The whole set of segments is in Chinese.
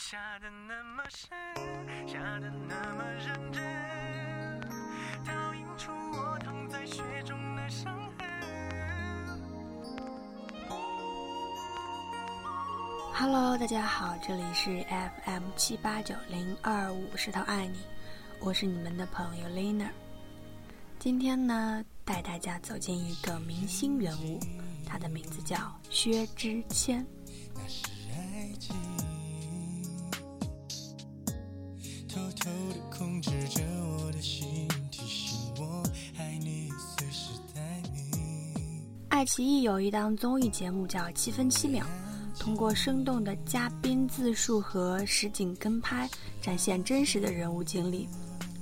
下的那么深，下的那么认真，倒映出我躺在雪中的伤痕。Hello，大家好，这里是 FM 七八九零二五石头爱你，我是你们的朋友 Lina。今天呢，带大家走进一个明星人物，他的名字叫薛之谦。偷偷地控制着我的心，提醒我爱你，随时待命。爱奇艺有一档综艺节目叫《七分七秒》，通过生动的嘉宾自述和实景跟拍，展现真实的人物经历，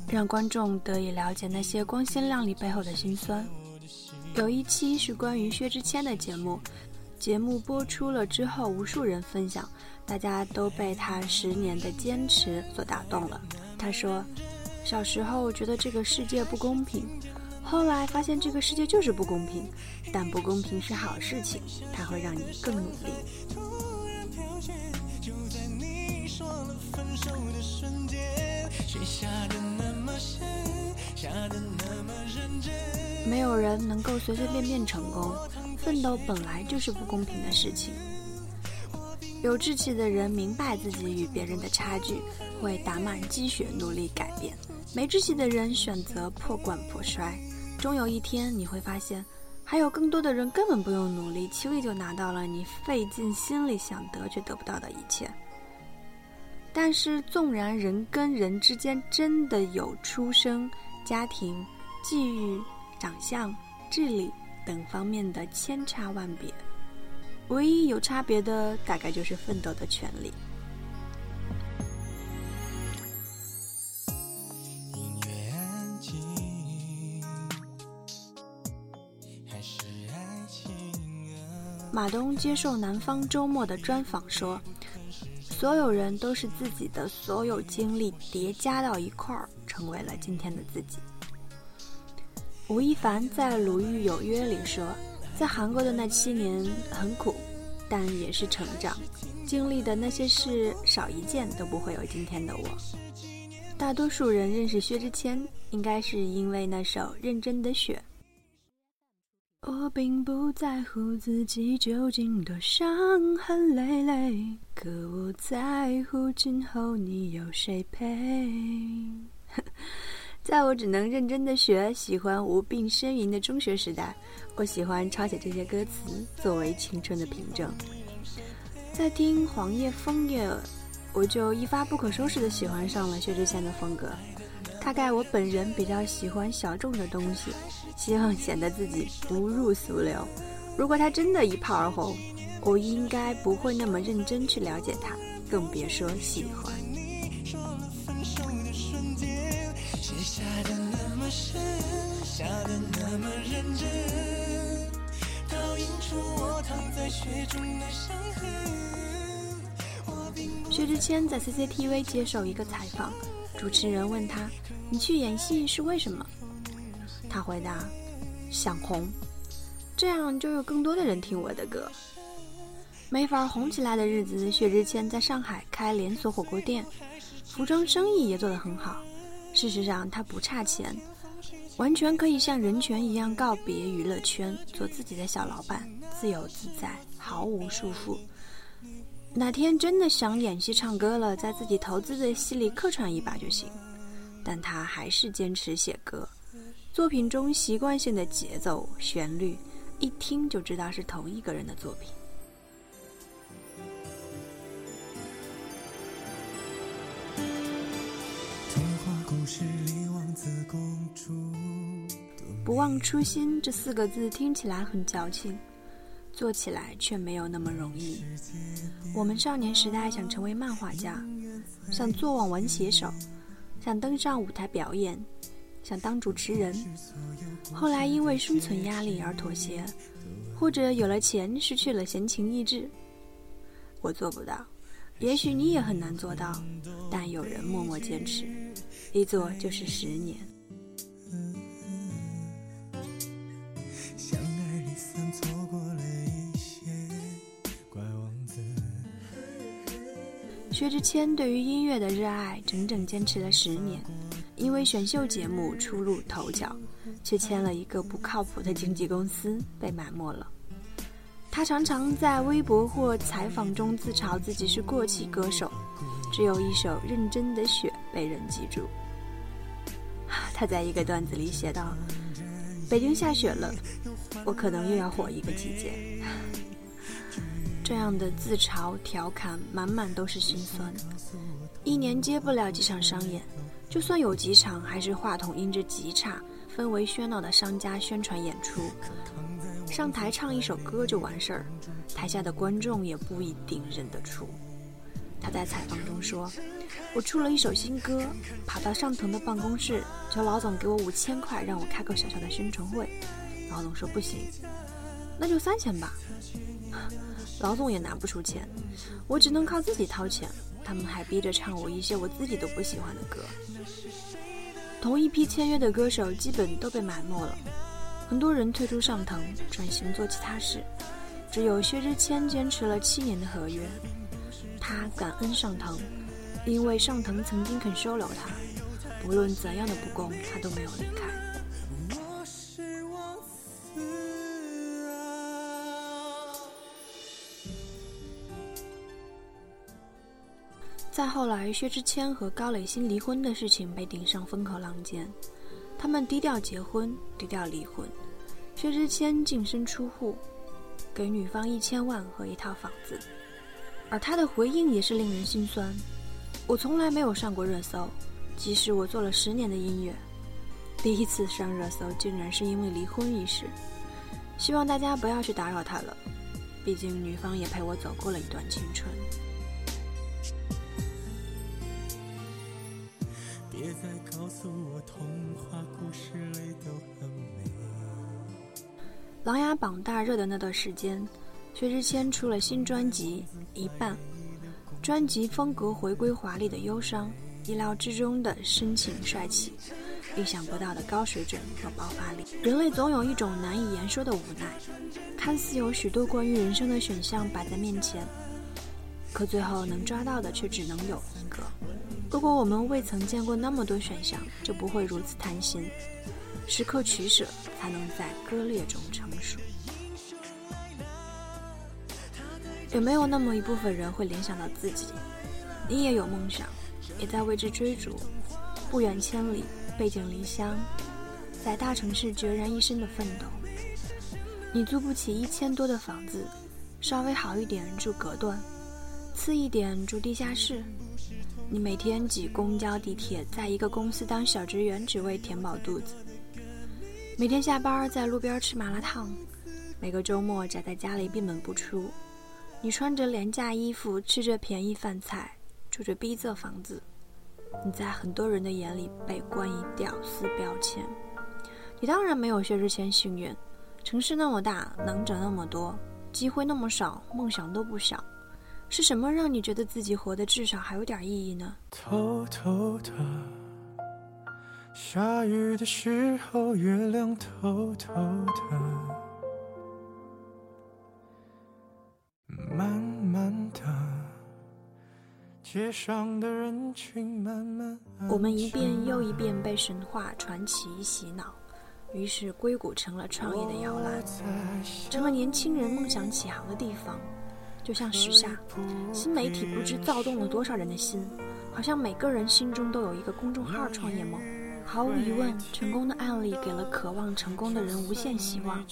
让观众得以了解那些光鲜亮丽背后的辛酸。有一期是关于薛之谦的节目，节目播出了之后，无数人分享，大家都被他十年的坚持所打动了。他说：“小时候觉得这个世界不公平。”后来发现这个世界就是不公平，但不公平是好事情，它会让你更努力。没有人能够随随便便成功，奋斗本来就是不公平的事情。有志气的人明白自己与别人的差距，会打满鸡血努力改变；没志气的人选择破罐破摔。终有一天，你会发现，还有更多的人根本不用努力，轻易就拿到了你费尽心力想得却得不到的一切。但是，纵然人跟人之间真的有出生、家庭、际遇、长相、智力等方面的千差万别，唯一有差别的，大概就是奋斗的权利。马东接受南方周末的专访说：“所有人都是自己的所有经历叠加到一块儿，成为了今天的自己。”吴亦凡在《鲁豫有约》里说：“在韩国的那七年很苦，但也是成长。经历的那些事，少一件都不会有今天的我。”大多数人认识薛之谦，应该是因为那首《认真的雪》。我并不在乎自己究竟多伤痕累累，可我在乎今后你有谁陪。在我只能认真的学，喜欢无病呻吟的中学时代，我喜欢抄写这些歌词作为青春的凭证。在听《黄叶枫叶》，我就一发不可收拾的喜欢上了薛之谦的风格。大概我本人比较喜欢小众的东西，希望显得自己不入俗流。如果他真的一炮而红，我应该不会那么认真去了解他，更别说喜欢。薛之谦在 CCTV 接受一个采访，主持人问他：“你去演戏是为什么？”他回答：“想红，这样就有更多的人听我的歌。”没法红起来的日子，薛之谦在上海开连锁火锅店，服装生意也做得很好。事实上，他不差钱，完全可以像任泉一样告别娱乐圈，做自己的小老板，自由自在，毫无束缚。哪天真的想演戏唱歌了，在自己投资的戏里客串一把就行。但他还是坚持写歌，作品中习惯性的节奏、旋律，一听就知道是同一个人的作品。童话故事里王子公主。不忘初心这四个字听起来很矫情，做起来却没有那么容易。我们少年时代想成为漫画家，想做网文写手，想登上舞台表演，想当主持人。后来因为生存压力而妥协，或者有了钱失去了闲情逸致。我做不到，也许你也很难做到，但有人默默坚持，一做就是十年。薛之谦对于音乐的热爱整整坚持了十年，因为选秀节目初露头角，却签了一个不靠谱的经纪公司，被埋没了。他常常在微博或采访中自嘲自己是过气歌手，只有一首《认真的雪》被人记住。他在一个段子里写道：“北京下雪了，我可能又要火一个季节。” 这样的自嘲调侃，满满都是心酸。一年接不了几场商演，就算有几场，还是话筒音质极差，氛围喧闹的商家宣传演出。上台唱一首歌就完事儿，台下的观众也不一定认得出。他在采访中说：“我出了一首新歌，跑到上腾的办公室，求老总给我五千块，让我开个小小的宣传会。老总说不行，那就三千吧。”老总也拿不出钱，我只能靠自己掏钱。他们还逼着唱我一些我自己都不喜欢的歌。同一批签约的歌手基本都被埋没了，很多人退出上腾，转型做其他事。只有薛之谦坚持了七年的合约，他感恩上腾，因为上腾曾经肯收留他，不论怎样的不公，他都没有离开。再后来，薛之谦和高磊鑫离婚的事情被顶上风口浪尖，他们低调结婚，低调离婚。薛之谦净身出户，给女方一千万和一套房子，而他的回应也是令人心酸。我从来没有上过热搜，即使我做了十年的音乐，第一次上热搜竟然是因为离婚一事。希望大家不要去打扰他了，毕竟女方也陪我走过了一段青春。别再告诉我童话故事里都很美。琅琊榜大热的那段时间，薛之谦出了新专辑《一半》，专辑风格回归华丽的忧伤，意料之中的深情帅气，意想不到的高水准和爆发力。人类总有一种难以言说的无奈，看似有许多关于人生的选项摆在面前，可最后能抓到的却只能有一个。如果我们未曾见过那么多选项，就不会如此贪心。时刻取舍，才能在割裂中成熟。有没有那么一部分人会联想到自己？你也有梦想，也在为之追逐，不远千里，背井离乡，在大城市孑然一身的奋斗。你租不起一千多的房子，稍微好一点住隔断，次一点住地下室。你每天挤公交、地铁，在一个公司当小职员，只为填饱肚子；每天下班在路边吃麻辣烫，每个周末宅在家里闭门不出。你穿着廉价衣服，吃着便宜饭菜，住着逼仄房子。你在很多人的眼里被冠以屌丝标签。你当然没有薛之谦幸运，城市那么大，能者那么多，机会那么少，梦想都不小。是什么让你觉得自己活得至少还有点意义呢？偷偷的，下雨的时候，月亮偷偷的，慢慢的，街上的人群慢慢。我们一遍又一遍被神话传奇洗脑，于是硅谷成了创业的摇篮，成了年轻人梦想起航的地方。就像时下，新媒体不知躁动了多少人的心，好像每个人心中都有一个公众号创业梦。毫无疑问，成功的案例给了渴望成功的人无限希望，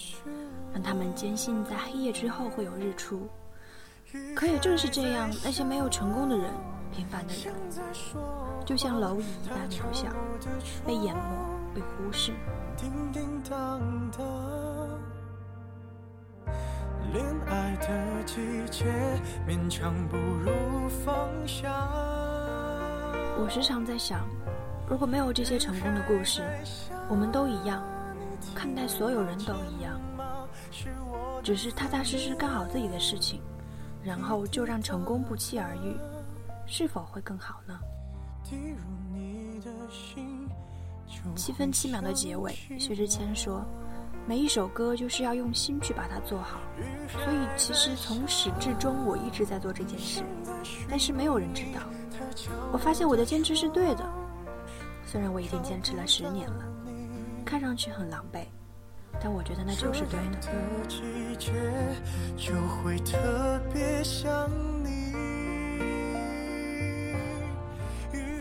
让他们坚信在黑夜之后会有日出。可也正是这样，那些没有成功的人，平凡的人，就像蝼蚁一般渺小，被淹没，被忽视。恋爱的季节，勉强不如放下。我时常在想，如果没有这些成功的故事，我们都一样，看待所有人都一样，只是踏踏实实干好自己的事情，然后就让成功不期而遇，是否会更好呢？七分七秒的结尾，薛之谦说。每一首歌就是要用心去把它做好。所以其实从始至终我一直在做这件事，但是没有人知道。我发现我的坚持是对的，虽然我已经坚持了十年了，看上去很狼狈，但我觉得那就是对的。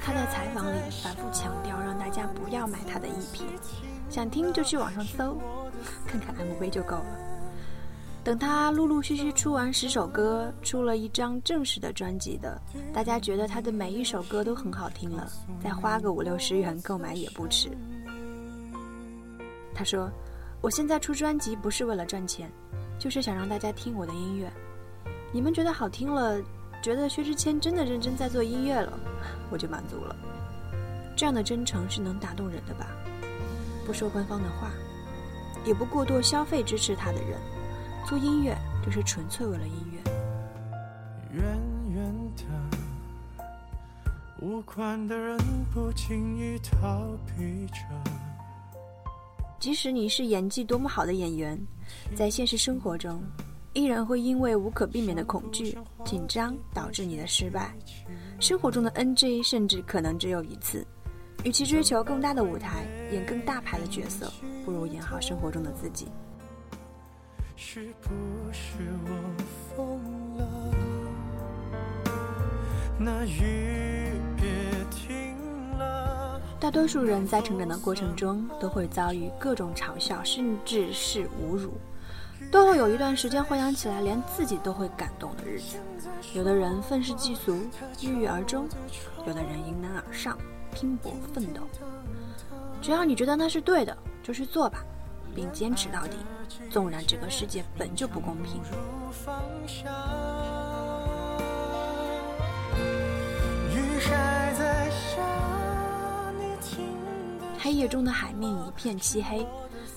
他在采访里反复强调，让大家不要买他的 EP，想听就去网上搜，看看 MV 就够了。等他陆陆续续出完十首歌，出了一张正式的专辑的，大家觉得他的每一首歌都很好听了，再花个五六十元购买也不迟。他说：“我现在出专辑不是为了赚钱，就是想让大家听我的音乐。你们觉得好听了，觉得薛之谦真的认真在做音乐了，我就满足了。这样的真诚是能打动人的吧？不说官方的话，也不过多消费支持他的人。”做音乐就是纯粹为了音乐。远远的，无关的人不轻易逃避着。即使你是演技多么好的演员，在现实生活中，依然会因为无可避免的恐惧、紧张导致你的失败。生活中的 NG 甚至可能只有一次。与其追求更大的舞台，演更大牌的角色，不如演好生活中的自己。是不是我疯了？那雨也停了。大多数人在成长的过程中，都会遭遇各种嘲笑，甚至是侮辱，都会有一段时间回想起来，连自己都会感动的日子。有的人愤世嫉俗，郁郁而终；有的人迎难而上，拼搏奋斗。只要你觉得那是对的，就去做吧。并坚持到底，纵然这个世界本就不公平。黑夜中的海面一片漆黑，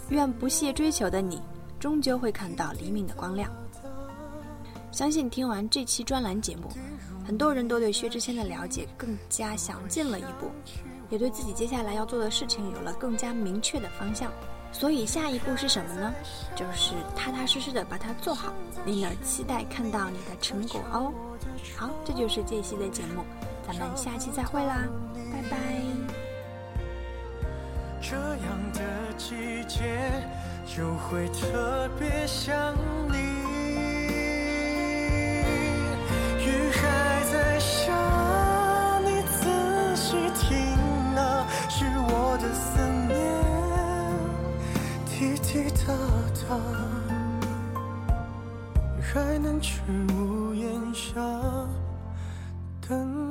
愿不懈追求的你，终究会看到黎明的光亮。相信听完这期专栏节目，很多人都对薛之谦的了解更加详尽了一步，也对自己接下来要做的事情有了更加明确的方向。所以下一步是什么呢？就是踏踏实实的把它做好，令人期待看到你的成果哦。好，这就是这期的节目，咱们下期再会啦，拜拜。这样的季节就会特别想你。他他还能去屋檐下等。